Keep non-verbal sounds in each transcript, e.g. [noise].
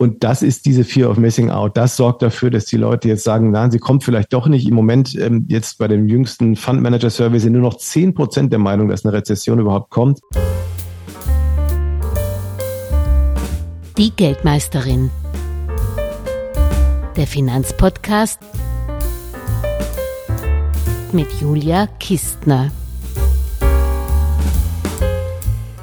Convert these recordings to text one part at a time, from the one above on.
Und das ist diese Fear of Missing Out. Das sorgt dafür, dass die Leute jetzt sagen, nein, sie kommt vielleicht doch nicht. Im Moment, ähm, jetzt bei dem jüngsten Fund Manager Survey sind nur noch zehn Prozent der Meinung, dass eine Rezession überhaupt kommt. Die Geldmeisterin. Der Finanzpodcast mit Julia Kistner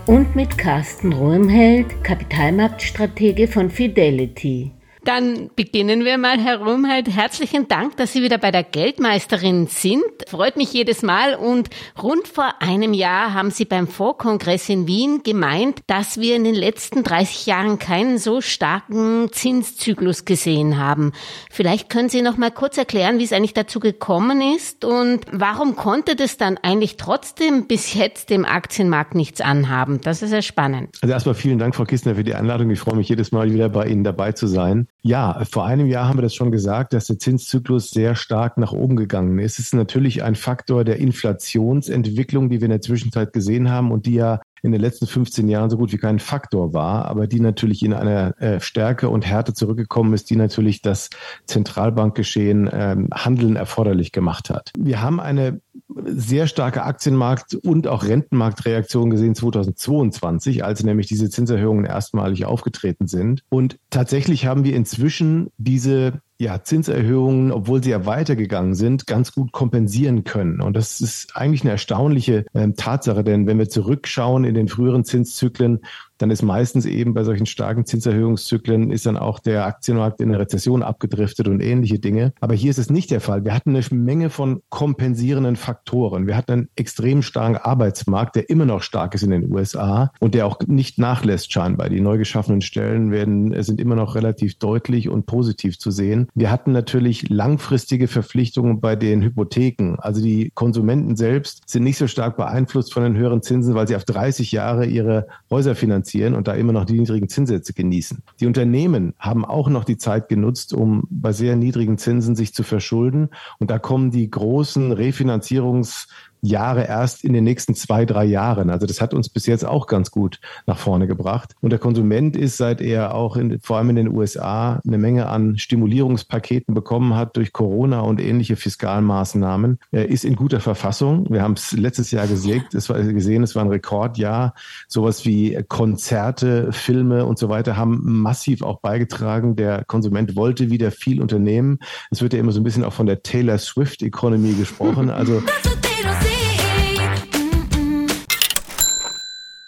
und mit Carsten Ruhmheld, Kapitalmarktstratege von Fidelity. Dann beginnen wir mal, Herr Rumheit. Herzlichen Dank, dass Sie wieder bei der Geldmeisterin sind. Freut mich jedes Mal. Und rund vor einem Jahr haben Sie beim Vorkongress in Wien gemeint, dass wir in den letzten 30 Jahren keinen so starken Zinszyklus gesehen haben. Vielleicht können Sie noch mal kurz erklären, wie es eigentlich dazu gekommen ist und warum konnte das dann eigentlich trotzdem bis jetzt dem Aktienmarkt nichts anhaben? Das ist ja spannend. Also erstmal vielen Dank, Frau Kistner, für die Einladung. Ich freue mich jedes Mal wieder bei Ihnen dabei zu sein. Ja, vor einem Jahr haben wir das schon gesagt, dass der Zinszyklus sehr stark nach oben gegangen ist. Es ist natürlich ein Faktor der Inflationsentwicklung, die wir in der Zwischenzeit gesehen haben und die ja in den letzten 15 Jahren so gut wie kein Faktor war, aber die natürlich in einer äh, Stärke und Härte zurückgekommen ist, die natürlich das Zentralbankgeschehen ähm, Handeln erforderlich gemacht hat. Wir haben eine sehr starke Aktienmarkt- und auch Rentenmarktreaktion gesehen 2022, als nämlich diese Zinserhöhungen erstmalig aufgetreten sind. Und tatsächlich haben wir inzwischen diese ja, Zinserhöhungen, obwohl sie ja weitergegangen sind, ganz gut kompensieren können. Und das ist eigentlich eine erstaunliche äh, Tatsache, denn wenn wir zurückschauen in den früheren Zinszyklen, dann ist meistens eben bei solchen starken Zinserhöhungszyklen ist dann auch der Aktienmarkt in eine Rezession abgedriftet und ähnliche Dinge. Aber hier ist es nicht der Fall. Wir hatten eine Menge von kompensierenden Faktoren. Wir hatten einen extrem starken Arbeitsmarkt, der immer noch stark ist in den USA und der auch nicht nachlässt scheinbar. Die neu geschaffenen Stellen werden, sind immer noch relativ deutlich und positiv zu sehen. Wir hatten natürlich langfristige Verpflichtungen bei den Hypotheken. Also die Konsumenten selbst sind nicht so stark beeinflusst von den höheren Zinsen, weil sie auf 30 Jahre ihre Häuser finanzieren finanzieren und da immer noch die niedrigen Zinssätze genießen. Die Unternehmen haben auch noch die Zeit genutzt, um bei sehr niedrigen Zinsen sich zu verschulden. Und da kommen die großen Refinanzierungs Jahre erst in den nächsten zwei, drei Jahren. Also das hat uns bis jetzt auch ganz gut nach vorne gebracht. Und der Konsument ist, seit er auch in, vor allem in den USA eine Menge an Stimulierungspaketen bekommen hat durch Corona und ähnliche Fiskalmaßnahmen, er ist in guter Verfassung. Wir haben es letztes Jahr gesehen, es war, gesehen, es war ein Rekordjahr. Sowas wie Konzerte, Filme und so weiter haben massiv auch beigetragen. Der Konsument wollte wieder viel unternehmen. Es wird ja immer so ein bisschen auch von der Taylor Swift Economy gesprochen. Also [laughs]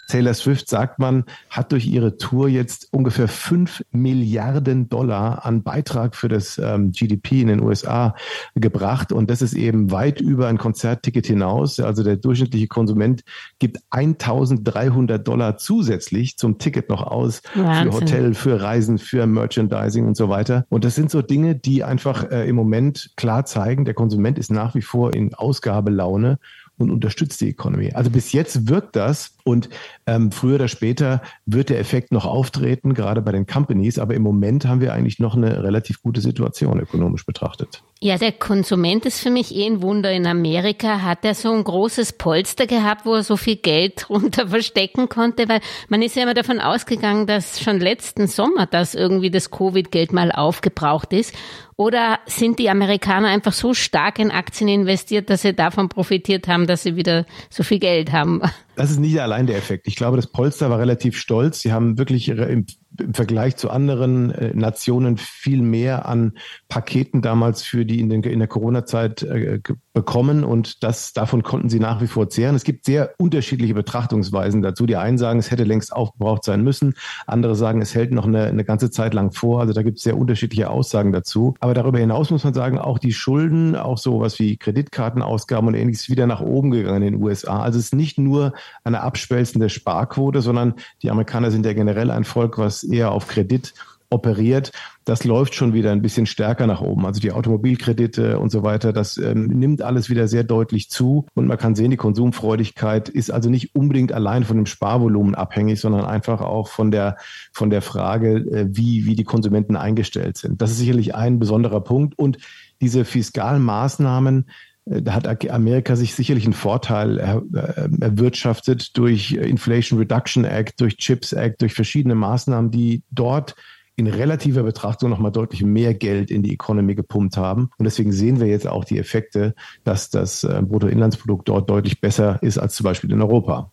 Taylor Swift, sagt man, hat durch ihre Tour jetzt ungefähr fünf Milliarden Dollar an Beitrag für das ähm, GDP in den USA gebracht. Und das ist eben weit über ein Konzertticket hinaus. Also der durchschnittliche Konsument gibt 1300 Dollar zusätzlich zum Ticket noch aus Wahnsinn. für Hotel, für Reisen, für Merchandising und so weiter. Und das sind so Dinge, die einfach äh, im Moment klar zeigen, der Konsument ist nach wie vor in Ausgabelaune und unterstützt die Economy. Also bis jetzt wirkt das und ähm, früher oder später wird der Effekt noch auftreten, gerade bei den Companies. Aber im Moment haben wir eigentlich noch eine relativ gute Situation ökonomisch betrachtet. Ja, der Konsument ist für mich eh ein Wunder. In Amerika hat er so ein großes Polster gehabt, wo er so viel Geld [laughs] runter verstecken konnte, weil man ist ja immer davon ausgegangen, dass schon letzten Sommer das irgendwie das Covid-Geld mal aufgebraucht ist. Oder sind die Amerikaner einfach so stark in Aktien investiert, dass sie davon profitiert haben, dass sie wieder so viel Geld haben? Das ist nicht allein der Effekt. Ich glaube, das Polster war relativ stolz. Sie haben wirklich im Vergleich zu anderen äh, Nationen viel mehr an Paketen damals für die in, den, in der Corona-Zeit äh, bekommen und das davon konnten sie nach wie vor zehren. Es gibt sehr unterschiedliche Betrachtungsweisen dazu. Die einen sagen, es hätte längst aufgebraucht sein müssen, andere sagen, es hält noch eine, eine ganze Zeit lang vor. Also da gibt es sehr unterschiedliche Aussagen dazu. Aber darüber hinaus muss man sagen, auch die Schulden, auch sowas wie Kreditkartenausgaben und ähnliches wieder nach oben gegangen in den USA. Also es ist nicht nur eine abschwelzende Sparquote, sondern die Amerikaner sind ja generell ein Volk, was eher auf Kredit operiert, das läuft schon wieder ein bisschen stärker nach oben. Also die Automobilkredite und so weiter, das ähm, nimmt alles wieder sehr deutlich zu. Und man kann sehen, die Konsumfreudigkeit ist also nicht unbedingt allein von dem Sparvolumen abhängig, sondern einfach auch von der, von der Frage, äh, wie, wie die Konsumenten eingestellt sind. Das ist sicherlich ein besonderer Punkt. Und diese Fiskalmaßnahmen, da hat Amerika sich sicherlich einen Vorteil äh, erwirtschaftet durch Inflation Reduction Act, durch Chips Act, durch verschiedene Maßnahmen, die dort in relativer Betrachtung nochmal deutlich mehr Geld in die Economy gepumpt haben. Und deswegen sehen wir jetzt auch die Effekte, dass das äh, Bruttoinlandsprodukt dort deutlich besser ist als zum Beispiel in Europa.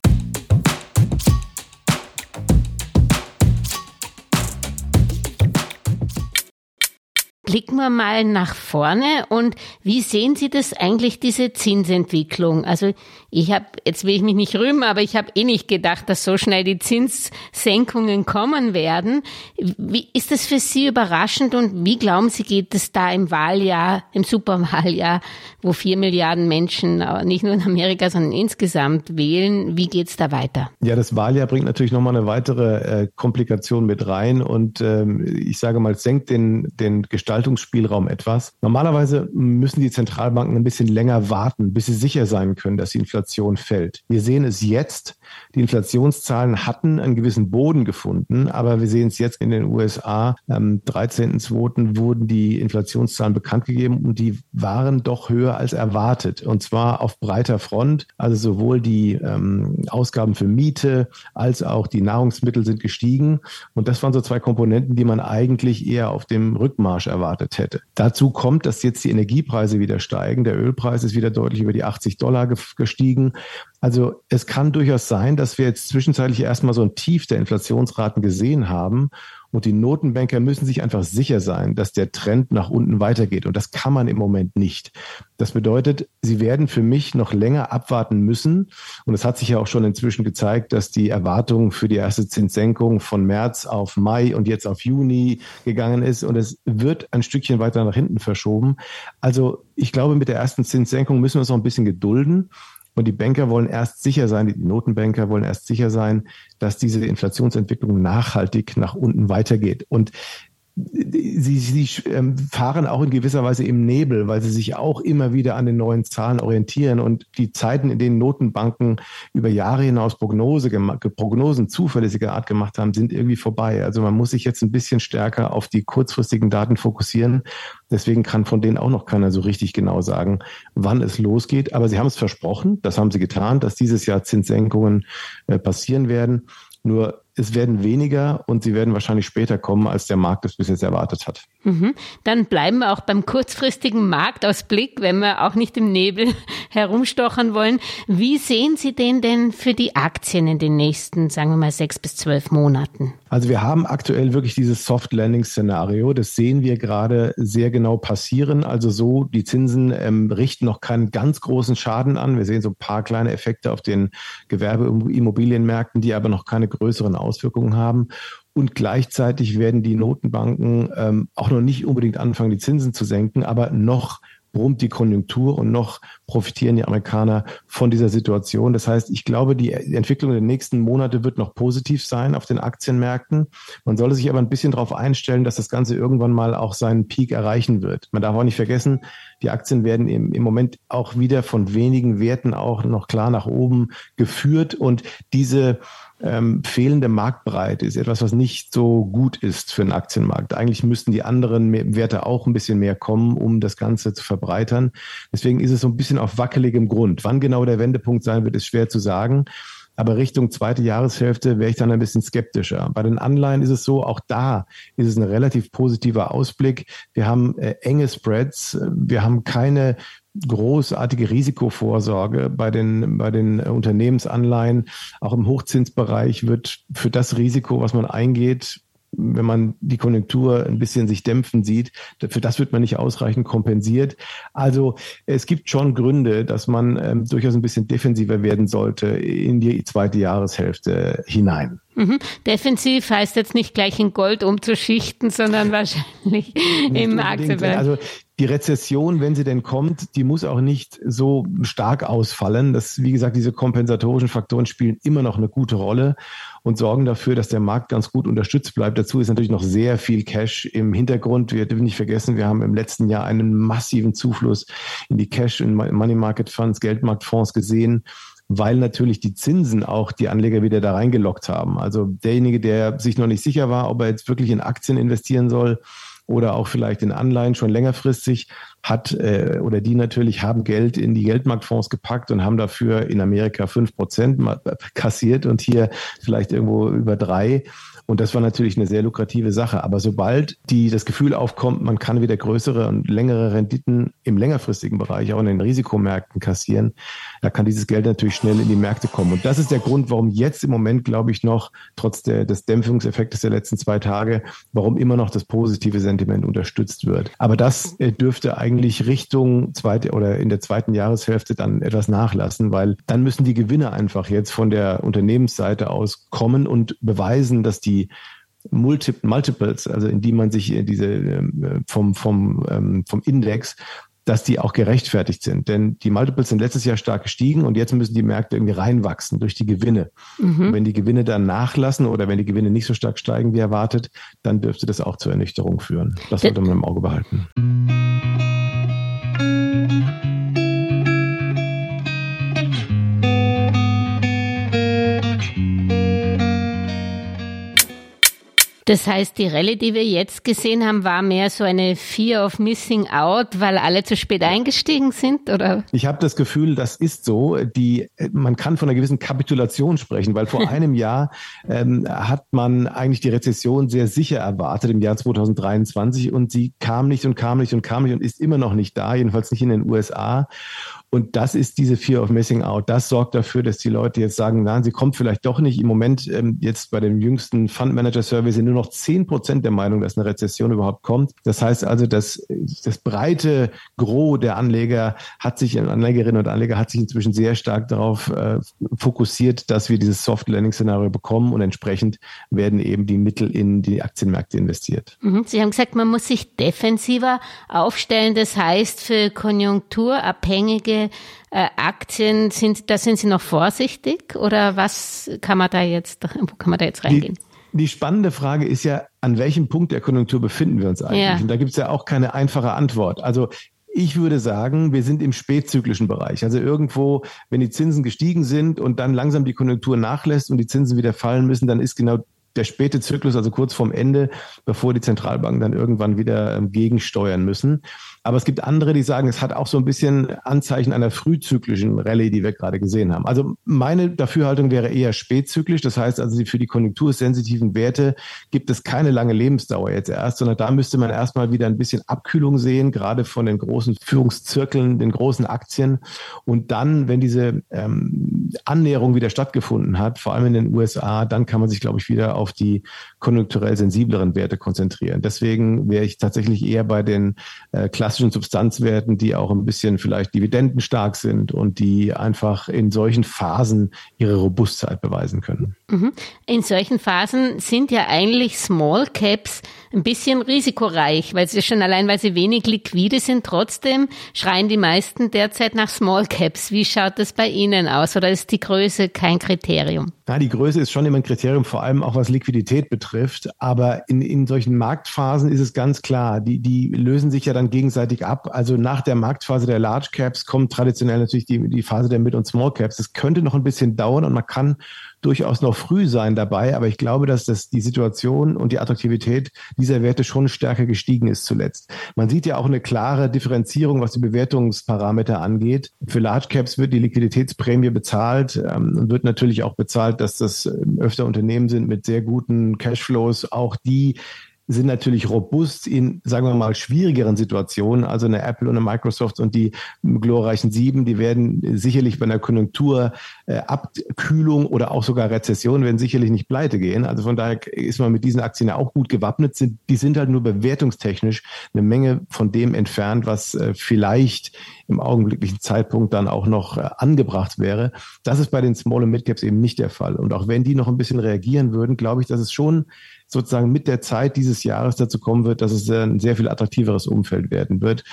Blicken wir mal nach vorne und wie sehen Sie das eigentlich, diese Zinsentwicklung? Also ich habe, jetzt will ich mich nicht rühmen, aber ich habe eh nicht gedacht, dass so schnell die Zinssenkungen kommen werden. Wie ist das für Sie überraschend und wie glauben Sie, geht es da im Wahljahr, im Superwahljahr, wo vier Milliarden Menschen nicht nur in Amerika, sondern insgesamt wählen? Wie geht es da weiter? Ja, das Wahljahr bringt natürlich nochmal eine weitere äh, Komplikation mit rein und ähm, ich sage mal, senkt den, den Gestaltung Gestaltungsspielraum etwas. Normalerweise müssen die Zentralbanken ein bisschen länger warten, bis sie sicher sein können, dass die Inflation fällt. Wir sehen es jetzt. Die Inflationszahlen hatten einen gewissen Boden gefunden, aber wir sehen es jetzt in den USA. Am 13.02. wurden die Inflationszahlen bekannt gegeben und die waren doch höher als erwartet. Und zwar auf breiter Front. Also sowohl die ähm, Ausgaben für Miete als auch die Nahrungsmittel sind gestiegen. Und das waren so zwei Komponenten, die man eigentlich eher auf dem Rückmarsch erwartet erwartet hätte. Dazu kommt, dass jetzt die Energiepreise wieder steigen. Der Ölpreis ist wieder deutlich über die 80 Dollar gestiegen. Also es kann durchaus sein, dass wir jetzt zwischenzeitlich erstmal so ein Tief der Inflationsraten gesehen haben und die Notenbanker müssen sich einfach sicher sein, dass der Trend nach unten weitergeht. Und das kann man im Moment nicht. Das bedeutet, sie werden für mich noch länger abwarten müssen. Und es hat sich ja auch schon inzwischen gezeigt, dass die Erwartung für die erste Zinssenkung von März auf Mai und jetzt auf Juni gegangen ist. Und es wird ein Stückchen weiter nach hinten verschoben. Also ich glaube, mit der ersten Zinssenkung müssen wir uns noch ein bisschen gedulden. Und die Banker wollen erst sicher sein, die Notenbanker wollen erst sicher sein, dass diese Inflationsentwicklung nachhaltig nach unten weitergeht. Und sie, sie ähm, fahren auch in gewisser Weise im Nebel, weil sie sich auch immer wieder an den neuen Zahlen orientieren und die Zeiten, in denen Notenbanken über Jahre hinaus Prognose Prognosen zuverlässiger Art gemacht haben, sind irgendwie vorbei. Also man muss sich jetzt ein bisschen stärker auf die kurzfristigen Daten fokussieren. Deswegen kann von denen auch noch keiner so richtig genau sagen, wann es losgeht. Aber sie haben es versprochen, das haben sie getan, dass dieses Jahr Zinssenkungen äh, passieren werden. Nur es werden weniger und sie werden wahrscheinlich später kommen, als der Markt es bis jetzt erwartet hat. Mhm. Dann bleiben wir auch beim kurzfristigen Marktausblick, wenn wir auch nicht im Nebel [laughs] herumstochern wollen. Wie sehen Sie den denn für die Aktien in den nächsten, sagen wir mal, sechs bis zwölf Monaten? Also wir haben aktuell wirklich dieses Soft Landing Szenario. Das sehen wir gerade sehr genau passieren. Also so, die Zinsen ähm, richten noch keinen ganz großen Schaden an. Wir sehen so ein paar kleine Effekte auf den Gewerbeimmobilienmärkten, die aber noch keine größeren Auswirkungen haben. Und gleichzeitig werden die Notenbanken ähm, auch noch nicht unbedingt anfangen, die Zinsen zu senken, aber noch brummt die Konjunktur und noch profitieren die Amerikaner von dieser Situation. Das heißt, ich glaube, die Entwicklung der nächsten Monate wird noch positiv sein auf den Aktienmärkten. Man sollte sich aber ein bisschen darauf einstellen, dass das Ganze irgendwann mal auch seinen Peak erreichen wird. Man darf auch nicht vergessen, die Aktien werden im, im Moment auch wieder von wenigen Werten auch noch klar nach oben geführt und diese ähm, fehlende Marktbreite ist etwas, was nicht so gut ist für den Aktienmarkt. Eigentlich müssten die anderen Werte auch ein bisschen mehr kommen, um das Ganze zu verbreitern. Deswegen ist es so ein bisschen auf wackeligem Grund. Wann genau der Wendepunkt sein wird, ist schwer zu sagen. Aber Richtung zweite Jahreshälfte wäre ich dann ein bisschen skeptischer. Bei den Anleihen ist es so, auch da ist es ein relativ positiver Ausblick. Wir haben äh, enge Spreads, wir haben keine großartige Risikovorsorge bei den, bei den Unternehmensanleihen. Auch im Hochzinsbereich wird für das Risiko, was man eingeht, wenn man die Konjunktur ein bisschen sich dämpfen sieht, für das wird man nicht ausreichend kompensiert. Also es gibt schon Gründe, dass man ähm, durchaus ein bisschen defensiver werden sollte in die zweite Jahreshälfte hinein. Mhm. Defensiv heißt jetzt nicht gleich in Gold umzuschichten, sondern [laughs] wahrscheinlich im Aktienbereich. Also die Rezession, wenn sie denn kommt, die muss auch nicht so stark ausfallen. Das, wie gesagt, diese kompensatorischen Faktoren spielen immer noch eine gute Rolle und sorgen dafür, dass der Markt ganz gut unterstützt bleibt. Dazu ist natürlich noch sehr viel Cash im Hintergrund. Wir dürfen nicht vergessen, wir haben im letzten Jahr einen massiven Zufluss in die Cash, in Money Market Funds, Geldmarktfonds gesehen weil natürlich die Zinsen auch die Anleger wieder da reingelockt haben. Also derjenige, der sich noch nicht sicher war, ob er jetzt wirklich in Aktien investieren soll, oder auch vielleicht in Anleihen schon längerfristig hat äh, oder die natürlich haben Geld in die Geldmarktfonds gepackt und haben dafür in Amerika fünf Prozent kassiert und hier vielleicht irgendwo über drei. Und das war natürlich eine sehr lukrative Sache. Aber sobald die das Gefühl aufkommt, man kann wieder größere und längere Renditen im längerfristigen Bereich auch in den Risikomärkten kassieren, da kann dieses Geld natürlich schnell in die Märkte kommen. Und das ist der Grund, warum jetzt im Moment, glaube ich, noch trotz der, des Dämpfungseffektes der letzten zwei Tage, warum immer noch das positive Sentiment unterstützt wird. Aber das äh, dürfte eigentlich Richtung zweite oder in der zweiten Jahreshälfte dann etwas nachlassen, weil dann müssen die Gewinne einfach jetzt von der Unternehmensseite aus kommen und beweisen, dass die Multiples, also in die man sich äh, diese ähm, vom, vom, ähm, vom Index dass die auch gerechtfertigt sind. Denn die Multiples sind letztes Jahr stark gestiegen und jetzt müssen die Märkte irgendwie reinwachsen durch die Gewinne. Mhm. Wenn die Gewinne dann nachlassen oder wenn die Gewinne nicht so stark steigen wie erwartet, dann dürfte das auch zur Ernüchterung führen. Das sollte man im Auge behalten. Das heißt, die Rallye, die wir jetzt gesehen haben, war mehr so eine Fear of Missing Out, weil alle zu spät eingestiegen sind, oder? Ich habe das Gefühl, das ist so. Die, man kann von einer gewissen Kapitulation sprechen, weil vor [laughs] einem Jahr ähm, hat man eigentlich die Rezession sehr sicher erwartet im Jahr 2023 und sie kam nicht und kam nicht und kam nicht und ist immer noch nicht da, jedenfalls nicht in den USA. Und das ist diese Fear of Missing Out. Das sorgt dafür, dass die Leute jetzt sagen, nein, sie kommt vielleicht doch nicht. Im Moment, ähm, jetzt bei dem jüngsten Fund Manager Survey sind nur noch zehn Prozent der Meinung, dass eine Rezession überhaupt kommt. Das heißt also, dass das breite Gros der Anleger hat sich, Anlegerinnen und Anleger hat sich inzwischen sehr stark darauf äh, fokussiert, dass wir dieses Soft Landing Szenario bekommen und entsprechend werden eben die Mittel in die Aktienmärkte investiert. Mhm. Sie haben gesagt, man muss sich defensiver aufstellen. Das heißt, für konjunkturabhängige äh, Aktien sind, da sind Sie noch vorsichtig oder was kann man da jetzt, wo kann man da jetzt reingehen? Die, die spannende Frage ist ja, an welchem Punkt der Konjunktur befinden wir uns eigentlich? Ja. Und da gibt es ja auch keine einfache Antwort. Also ich würde sagen, wir sind im spätzyklischen Bereich. Also irgendwo, wenn die Zinsen gestiegen sind und dann langsam die Konjunktur nachlässt und die Zinsen wieder fallen müssen, dann ist genau der späte Zyklus, also kurz vorm Ende, bevor die Zentralbanken dann irgendwann wieder ähm, gegensteuern müssen. Aber es gibt andere, die sagen, es hat auch so ein bisschen Anzeichen einer frühzyklischen Rallye, die wir gerade gesehen haben. Also meine Dafürhaltung wäre eher spätzyklisch. Das heißt also, für die konjunktursensitiven Werte gibt es keine lange Lebensdauer jetzt erst, sondern da müsste man erstmal wieder ein bisschen Abkühlung sehen, gerade von den großen Führungszirkeln, den großen Aktien. Und dann, wenn diese ähm, Annäherung wieder stattgefunden hat, vor allem in den USA, dann kann man sich, glaube ich, wieder auf die konjunkturell sensibleren Werte konzentrieren. Deswegen wäre ich tatsächlich eher bei den äh, klassischen Substanzwerten, die auch ein bisschen vielleicht dividendenstark sind und die einfach in solchen Phasen ihre Robustheit beweisen können. Mhm. In solchen Phasen sind ja eigentlich Small Caps ein bisschen risikoreich, weil sie schon allein, weil sie wenig liquide sind, trotzdem schreien die meisten derzeit nach Small Caps. Wie schaut das bei Ihnen aus? Oder ist die Größe kein Kriterium? Ja, die Größe ist schon immer ein Kriterium, vor allem auch was Liquidität betrifft. Aber in, in solchen Marktphasen ist es ganz klar, die, die lösen sich ja dann gegenseitig ab. Also nach der Marktphase der Large Caps kommt traditionell natürlich die, die Phase der Mid- und Small Caps. Das könnte noch ein bisschen dauern und man kann durchaus noch früh sein dabei, aber ich glaube, dass das die Situation und die Attraktivität dieser Werte schon stärker gestiegen ist zuletzt. Man sieht ja auch eine klare Differenzierung, was die Bewertungsparameter angeht. Für Large Caps wird die Liquiditätsprämie bezahlt ähm, und wird natürlich auch bezahlt, dass das ähm, öfter Unternehmen sind mit sehr guten Cashflows, auch die sind natürlich robust in, sagen wir mal, schwierigeren Situationen. Also eine Apple und eine Microsoft und die glorreichen Sieben, die werden sicherlich bei einer Konjunkturabkühlung äh, oder auch sogar Rezession werden sicherlich nicht pleite gehen. Also von daher ist man mit diesen Aktien ja auch gut gewappnet. Die sind halt nur bewertungstechnisch eine Menge von dem entfernt, was äh, vielleicht im augenblicklichen Zeitpunkt dann auch noch äh, angebracht wäre. Das ist bei den Small und Mid Caps eben nicht der Fall. Und auch wenn die noch ein bisschen reagieren würden, glaube ich, dass es schon sozusagen mit der Zeit dieses Jahres dazu kommen wird, dass es ein sehr viel attraktiveres Umfeld werden wird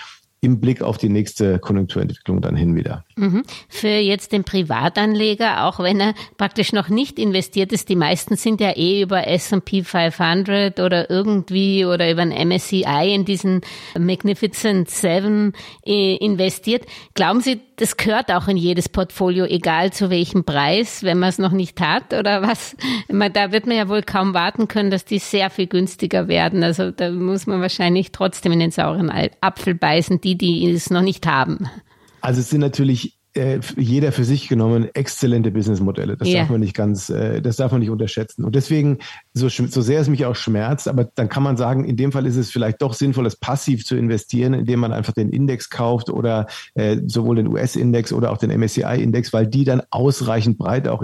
im Blick auf die nächste Konjunkturentwicklung dann hin wieder. Mhm. Für jetzt den Privatanleger, auch wenn er praktisch noch nicht investiert ist, die meisten sind ja eh über S&P 500 oder irgendwie oder über ein MSCI in diesen Magnificent Seven äh, investiert. Glauben Sie, das gehört auch in jedes Portfolio, egal zu welchem Preis, wenn man es noch nicht hat oder was? Da wird man ja wohl kaum warten können, dass die sehr viel günstiger werden. Also da muss man wahrscheinlich trotzdem in den sauren Apfel beißen, die die, es noch nicht haben. Also es sind natürlich äh, jeder für sich genommen exzellente Businessmodelle. Das ja. darf man nicht ganz, äh, das darf man nicht unterschätzen. Und deswegen so, so sehr es mich auch schmerzt, aber dann kann man sagen, in dem Fall ist es vielleicht doch sinnvoll, das passiv zu investieren, indem man einfach den Index kauft oder äh, sowohl den US-Index oder auch den MSCI-Index, weil die dann ausreichend breit auch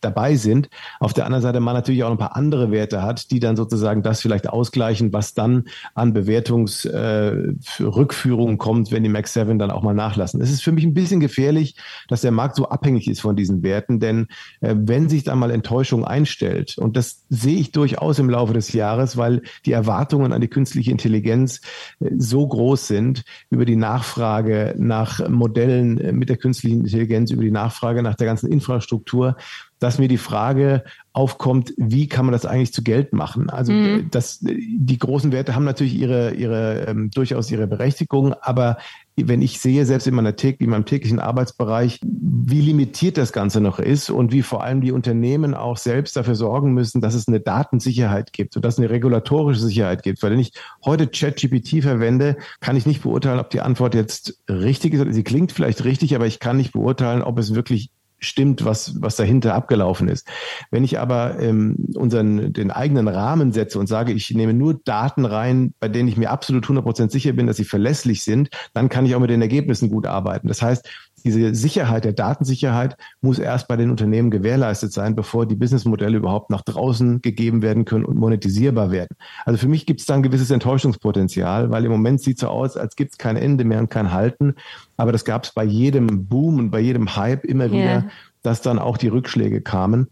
dabei sind. Auf der anderen Seite man natürlich auch ein paar andere Werte hat, die dann sozusagen das vielleicht ausgleichen, was dann an Bewertungsrückführungen äh, kommt, wenn die Max 7 dann auch mal nachlassen. Es ist für mich ein bisschen gefährlich, dass der Markt so abhängig ist von diesen Werten, denn äh, wenn sich da mal Enttäuschung einstellt, und das sehe ich ich durchaus im Laufe des Jahres, weil die Erwartungen an die künstliche Intelligenz äh, so groß sind über die Nachfrage nach Modellen äh, mit der künstlichen Intelligenz, über die Nachfrage nach der ganzen Infrastruktur, dass mir die Frage aufkommt, wie kann man das eigentlich zu Geld machen? Also mhm. das, die großen Werte haben natürlich ihre, ihre ähm, durchaus ihre Berechtigung, aber wenn ich sehe, selbst in, meiner täglichen, in meinem täglichen Arbeitsbereich, wie limitiert das Ganze noch ist und wie vor allem die Unternehmen auch selbst dafür sorgen müssen, dass es eine Datensicherheit gibt und dass es eine regulatorische Sicherheit gibt. Weil wenn ich heute ChatGPT verwende, kann ich nicht beurteilen, ob die Antwort jetzt richtig ist. Sie klingt vielleicht richtig, aber ich kann nicht beurteilen, ob es wirklich stimmt, was, was dahinter abgelaufen ist. Wenn ich aber ähm, unseren, den eigenen Rahmen setze und sage, ich nehme nur Daten rein, bei denen ich mir absolut 100% sicher bin, dass sie verlässlich sind, dann kann ich auch mit den Ergebnissen gut arbeiten. Das heißt, diese Sicherheit der Datensicherheit muss erst bei den Unternehmen gewährleistet sein, bevor die Businessmodelle überhaupt nach draußen gegeben werden können und monetisierbar werden. Also für mich gibt es da ein gewisses Enttäuschungspotenzial, weil im Moment sieht es so aus, als gibt es kein Ende mehr und kein Halten. Aber das gab es bei jedem Boom und bei jedem Hype immer wieder. Yeah dass dann auch die Rückschläge kamen.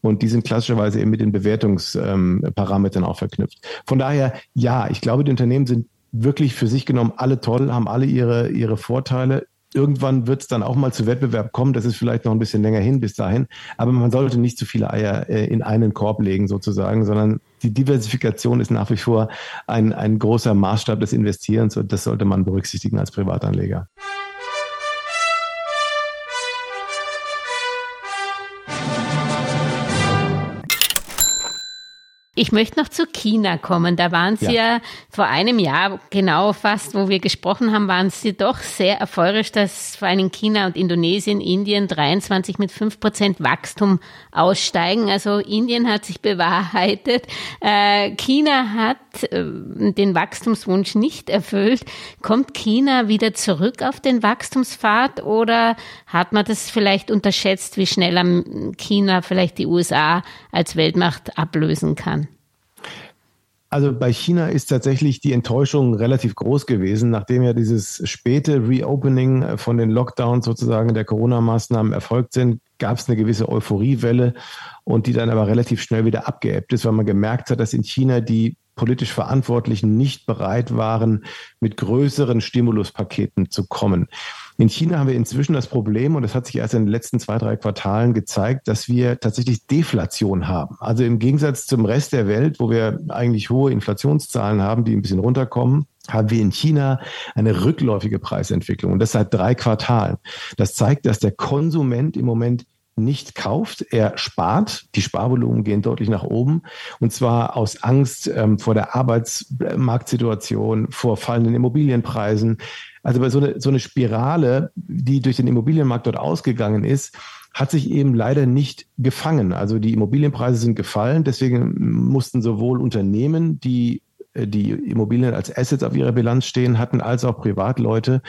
Und die sind klassischerweise eben mit den Bewertungsparametern auch verknüpft. Von daher, ja, ich glaube, die Unternehmen sind wirklich für sich genommen alle toll, haben alle ihre, ihre Vorteile. Irgendwann wird es dann auch mal zu Wettbewerb kommen. Das ist vielleicht noch ein bisschen länger hin bis dahin. Aber man sollte nicht zu viele Eier äh, in einen Korb legen sozusagen, sondern die Diversifikation ist nach wie vor ein, ein großer Maßstab des Investierens und das sollte man berücksichtigen als Privatanleger. Ich möchte noch zu China kommen. Da waren Sie ja. ja. vor einem Jahr genau fast, wo wir gesprochen haben, waren Sie doch sehr erfreut, dass vor allem China und Indonesien, Indien 23 mit 5 Prozent Wachstum aussteigen. Also Indien hat sich bewahrheitet. Äh, China hat den Wachstumswunsch nicht erfüllt. Kommt China wieder zurück auf den Wachstumspfad oder hat man das vielleicht unterschätzt, wie schnell China vielleicht die USA als Weltmacht ablösen kann? Also bei China ist tatsächlich die Enttäuschung relativ groß gewesen, nachdem ja dieses späte Reopening äh, von den Lockdowns sozusagen der Corona-Maßnahmen erfolgt sind, gab es eine gewisse Euphoriewelle und die dann aber relativ schnell wieder abgeebbt ist, weil man gemerkt hat, dass in China die politisch Verantwortlichen nicht bereit waren, mit größeren Stimuluspaketen zu kommen. In China haben wir inzwischen das Problem, und das hat sich erst in den letzten zwei, drei Quartalen gezeigt, dass wir tatsächlich Deflation haben. Also im Gegensatz zum Rest der Welt, wo wir eigentlich hohe Inflationszahlen haben, die ein bisschen runterkommen, haben wir in China eine rückläufige Preisentwicklung und das seit drei Quartalen. Das zeigt, dass der Konsument im Moment nicht kauft, er spart. Die Sparvolumen gehen deutlich nach oben. Und zwar aus Angst ähm, vor der Arbeitsmarktsituation, vor fallenden Immobilienpreisen, also bei so eine, so eine Spirale, die durch den Immobilienmarkt dort ausgegangen ist, hat sich eben leider nicht gefangen. Also die Immobilienpreise sind gefallen. Deswegen mussten sowohl Unternehmen, die die Immobilien als Assets auf ihrer Bilanz stehen hatten, als auch Privatleute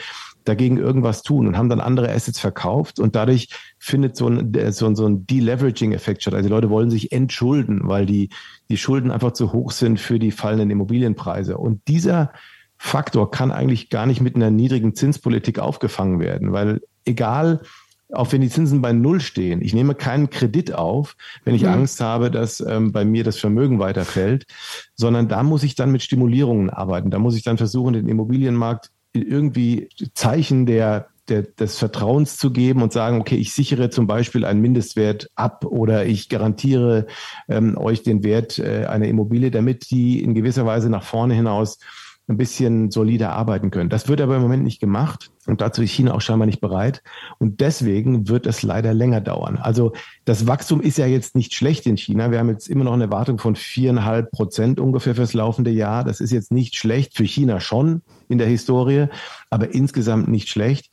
dagegen irgendwas tun und haben dann andere Assets verkauft und dadurch findet so ein, so ein, so ein Deleveraging-Effekt statt. Also die Leute wollen sich entschulden, weil die, die Schulden einfach zu hoch sind für die fallenden Immobilienpreise. Und dieser Faktor kann eigentlich gar nicht mit einer niedrigen Zinspolitik aufgefangen werden, weil egal, auch wenn die Zinsen bei Null stehen, ich nehme keinen Kredit auf, wenn ich mhm. Angst habe, dass ähm, bei mir das Vermögen weiterfällt, sondern da muss ich dann mit Stimulierungen arbeiten. Da muss ich dann versuchen, den Immobilienmarkt irgendwie Zeichen der der, des Vertrauens zu geben und sagen, okay, ich sichere zum Beispiel einen Mindestwert ab oder ich garantiere ähm, euch den Wert äh, einer Immobilie, damit die in gewisser Weise nach vorne hinaus ein bisschen solider arbeiten können. Das wird aber im Moment nicht gemacht und dazu ist China auch scheinbar nicht bereit und deswegen wird es leider länger dauern. Also das Wachstum ist ja jetzt nicht schlecht in China. Wir haben jetzt immer noch eine Erwartung von viereinhalb Prozent ungefähr fürs laufende Jahr. Das ist jetzt nicht schlecht für China schon in der Historie, aber insgesamt nicht schlecht.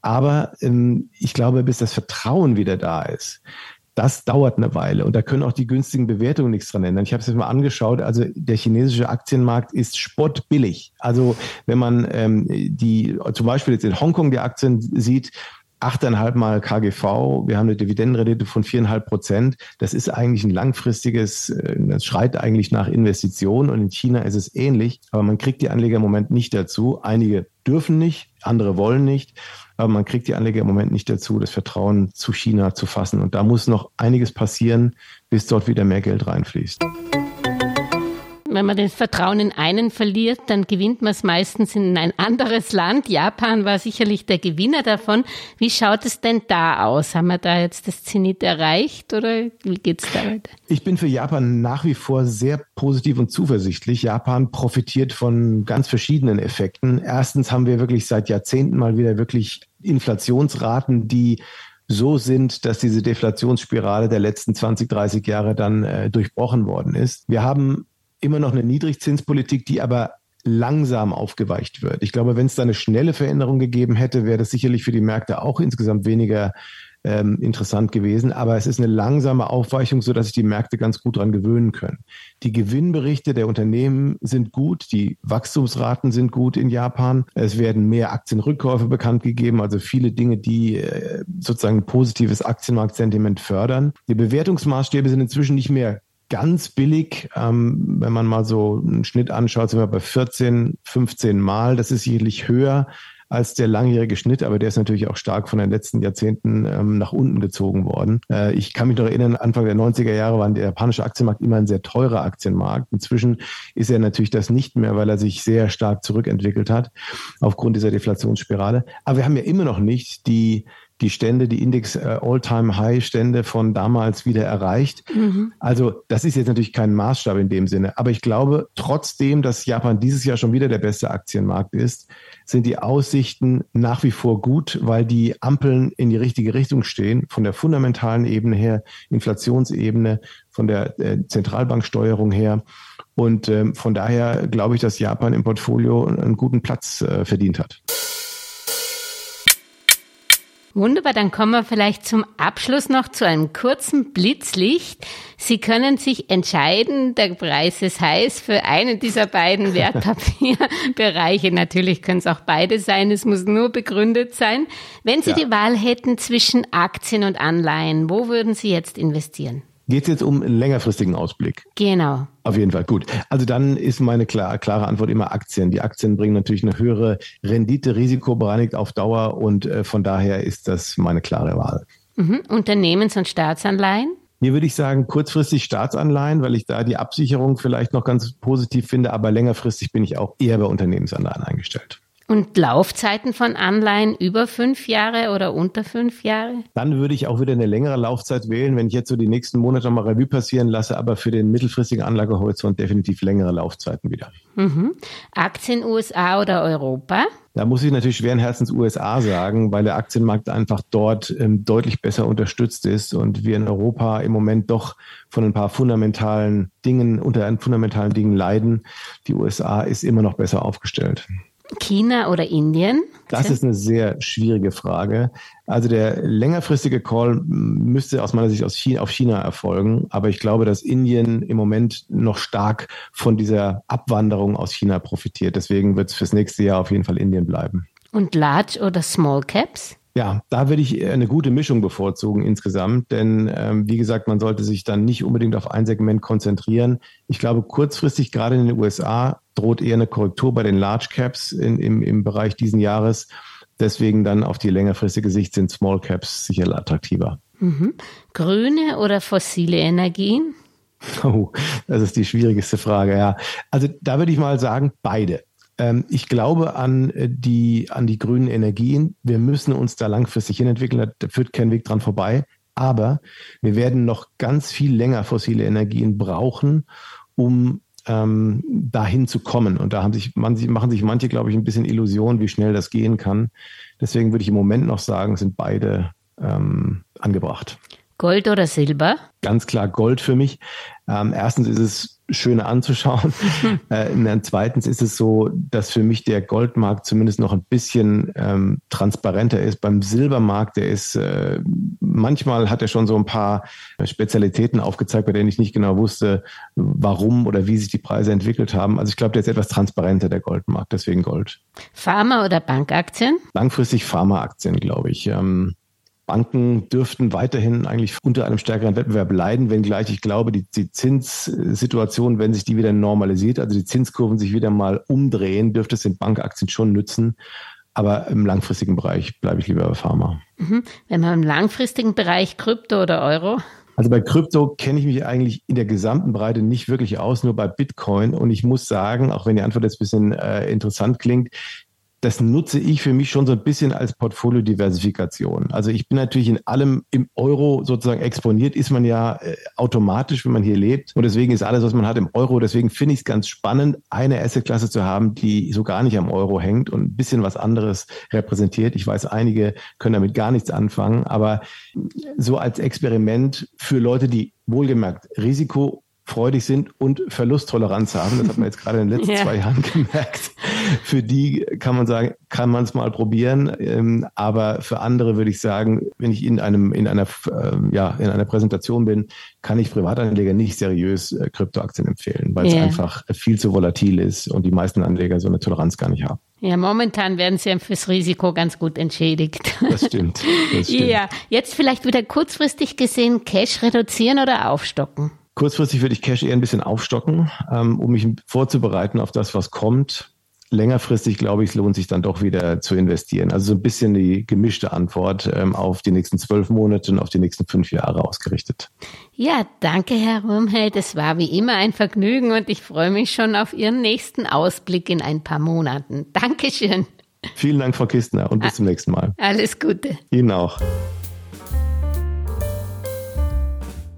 Aber ähm, ich glaube, bis das Vertrauen wieder da ist, das dauert eine Weile und da können auch die günstigen Bewertungen nichts dran ändern. Ich habe es jetzt mal angeschaut, also der chinesische Aktienmarkt ist spottbillig. Also wenn man ähm, die zum Beispiel jetzt in Hongkong die Aktien sieht, 8,5 mal KGV, wir haben eine Dividendenrendite von 4,5 Prozent. Das ist eigentlich ein langfristiges, äh, das schreit eigentlich nach Investitionen und in China ist es ähnlich, aber man kriegt die Anleger im Moment nicht dazu. Einige dürfen nicht, andere wollen nicht, aber man kriegt die Anleger im Moment nicht dazu, das Vertrauen zu China zu fassen. Und da muss noch einiges passieren, bis dort wieder mehr Geld reinfließt wenn man das Vertrauen in einen verliert, dann gewinnt man es meistens in ein anderes Land. Japan war sicherlich der Gewinner davon. Wie schaut es denn da aus? Haben wir da jetzt das Zenit erreicht oder wie geht's da weiter? Ich bin für Japan nach wie vor sehr positiv und zuversichtlich. Japan profitiert von ganz verschiedenen Effekten. Erstens haben wir wirklich seit Jahrzehnten mal wieder wirklich Inflationsraten, die so sind, dass diese Deflationsspirale der letzten 20, 30 Jahre dann äh, durchbrochen worden ist. Wir haben immer noch eine Niedrigzinspolitik, die aber langsam aufgeweicht wird. Ich glaube, wenn es da eine schnelle Veränderung gegeben hätte, wäre das sicherlich für die Märkte auch insgesamt weniger ähm, interessant gewesen. Aber es ist eine langsame Aufweichung, so dass sich die Märkte ganz gut dran gewöhnen können. Die Gewinnberichte der Unternehmen sind gut, die Wachstumsraten sind gut in Japan. Es werden mehr Aktienrückkäufe bekannt gegeben, also viele Dinge, die äh, sozusagen positives Aktienmarktsentiment fördern. Die Bewertungsmaßstäbe sind inzwischen nicht mehr ganz billig. Ähm, wenn man mal so einen Schnitt anschaut, sind wir bei 14, 15 Mal. Das ist sicherlich höher als der langjährige Schnitt, aber der ist natürlich auch stark von den letzten Jahrzehnten ähm, nach unten gezogen worden. Äh, ich kann mich noch erinnern, Anfang der 90er Jahre war der japanische Aktienmarkt immer ein sehr teurer Aktienmarkt. Inzwischen ist er natürlich das nicht mehr, weil er sich sehr stark zurückentwickelt hat aufgrund dieser Deflationsspirale. Aber wir haben ja immer noch nicht die die Stände, die Index äh, All-Time-High-Stände von damals wieder erreicht. Mhm. Also das ist jetzt natürlich kein Maßstab in dem Sinne. Aber ich glaube, trotzdem, dass Japan dieses Jahr schon wieder der beste Aktienmarkt ist, sind die Aussichten nach wie vor gut, weil die Ampeln in die richtige Richtung stehen, von der fundamentalen Ebene her, Inflationsebene, von der äh, Zentralbanksteuerung her. Und ähm, von daher glaube ich, dass Japan im Portfolio einen guten Platz äh, verdient hat. Wunderbar, dann kommen wir vielleicht zum Abschluss noch zu einem kurzen Blitzlicht. Sie können sich entscheiden, der Preis ist heiß für einen dieser beiden Wertpapierbereiche. [laughs] Natürlich können es auch beide sein, es muss nur begründet sein. Wenn Sie ja. die Wahl hätten zwischen Aktien und Anleihen, wo würden Sie jetzt investieren? Geht es jetzt um einen längerfristigen Ausblick? Genau. Auf jeden Fall, gut. Also dann ist meine klar, klare Antwort immer Aktien. Die Aktien bringen natürlich eine höhere Rendite, risikobereinigt auf Dauer und äh, von daher ist das meine klare Wahl. Mhm. Unternehmens- und Staatsanleihen? Hier würde ich sagen, kurzfristig Staatsanleihen, weil ich da die Absicherung vielleicht noch ganz positiv finde, aber längerfristig bin ich auch eher bei Unternehmensanleihen eingestellt. Und Laufzeiten von Anleihen über fünf Jahre oder unter fünf Jahre? Dann würde ich auch wieder eine längere Laufzeit wählen, wenn ich jetzt so die nächsten Monate mal Revue passieren lasse, aber für den mittelfristigen Anlagehorizont definitiv längere Laufzeiten wieder. Mhm. Aktien USA oder Europa? Da muss ich natürlich schweren Herzens USA sagen, weil der Aktienmarkt einfach dort ähm, deutlich besser unterstützt ist und wir in Europa im Moment doch von ein paar fundamentalen Dingen, unter fundamentalen Dingen leiden. Die USA ist immer noch besser aufgestellt. China oder Indien? Das ist eine sehr schwierige Frage. Also der längerfristige Call müsste aus meiner Sicht aus China, auf China erfolgen. Aber ich glaube, dass Indien im Moment noch stark von dieser Abwanderung aus China profitiert. Deswegen wird es fürs nächste Jahr auf jeden Fall Indien bleiben. Und Large oder Small Caps? Ja, da würde ich eine gute Mischung bevorzugen insgesamt, denn ähm, wie gesagt, man sollte sich dann nicht unbedingt auf ein Segment konzentrieren. Ich glaube, kurzfristig gerade in den USA droht eher eine Korrektur bei den Large Caps in, im, im Bereich diesen Jahres. Deswegen dann auf die längerfristige Sicht sind Small Caps sicher attraktiver. Mhm. Grüne oder fossile Energien? Oh, das ist die schwierigste Frage, ja. Also da würde ich mal sagen, beide. Ähm, ich glaube an äh, die, an die grünen Energien. Wir müssen uns da langfristig hinentwickeln. Da führt kein Weg dran vorbei. Aber wir werden noch ganz viel länger fossile Energien brauchen, um ähm, dahin zu kommen. Und da haben sich, man, machen sich manche, glaube ich, ein bisschen Illusionen, wie schnell das gehen kann. Deswegen würde ich im Moment noch sagen, sind beide ähm, angebracht. Gold oder Silber? Ganz klar Gold für mich. Ähm, erstens ist es schöner anzuschauen. [laughs] äh, und zweitens ist es so, dass für mich der Goldmarkt zumindest noch ein bisschen ähm, transparenter ist. Beim Silbermarkt, der ist, äh, manchmal hat er schon so ein paar Spezialitäten aufgezeigt, bei denen ich nicht genau wusste, warum oder wie sich die Preise entwickelt haben. Also ich glaube, der ist etwas transparenter, der Goldmarkt, deswegen Gold. Pharma- oder Bankaktien? Langfristig Pharmaaktien, glaube ich. Ähm, Banken dürften weiterhin eigentlich unter einem stärkeren Wettbewerb leiden, wenngleich ich glaube, die, die Zinssituation, wenn sich die wieder normalisiert, also die Zinskurven sich wieder mal umdrehen, dürfte es den Bankaktien schon nützen. Aber im langfristigen Bereich bleibe ich lieber bei Pharma. Mhm. Wenn man im langfristigen Bereich Krypto oder Euro? Also bei Krypto kenne ich mich eigentlich in der gesamten Breite nicht wirklich aus, nur bei Bitcoin. Und ich muss sagen, auch wenn die Antwort jetzt ein bisschen äh, interessant klingt, das nutze ich für mich schon so ein bisschen als Portfolio-Diversifikation. Also ich bin natürlich in allem im Euro sozusagen exponiert, ist man ja äh, automatisch, wenn man hier lebt. Und deswegen ist alles, was man hat, im Euro. Deswegen finde ich es ganz spannend, eine Assetklasse zu haben, die so gar nicht am Euro hängt und ein bisschen was anderes repräsentiert. Ich weiß, einige können damit gar nichts anfangen, aber so als Experiment für Leute, die wohlgemerkt Risiko freudig sind und Verlusttoleranz haben. Das hat man jetzt gerade in den letzten [laughs] ja. zwei Jahren gemerkt. Für die kann man sagen, kann man es mal probieren. Ähm, aber für andere würde ich sagen, wenn ich in einem, in einer, ähm, ja, in einer Präsentation bin, kann ich Privatanleger nicht seriös äh, Kryptoaktien empfehlen, weil yeah. es einfach viel zu volatil ist und die meisten Anleger so eine Toleranz gar nicht haben. Ja, momentan werden sie fürs Risiko ganz gut entschädigt. Das stimmt. Das [laughs] stimmt. Ja, jetzt vielleicht wieder kurzfristig gesehen Cash reduzieren oder aufstocken. Kurzfristig würde ich Cash eher ein bisschen aufstocken, ähm, um mich vorzubereiten auf das, was kommt. Längerfristig, glaube ich, es lohnt sich dann doch wieder zu investieren. Also so ein bisschen die gemischte Antwort ähm, auf die nächsten zwölf Monate und auf die nächsten fünf Jahre ausgerichtet. Ja, danke, Herr Röhmheld. Es war wie immer ein Vergnügen und ich freue mich schon auf Ihren nächsten Ausblick in ein paar Monaten. Dankeschön. Vielen Dank, Frau Kistner, und bis zum nächsten Mal. Alles Gute. Ihnen auch.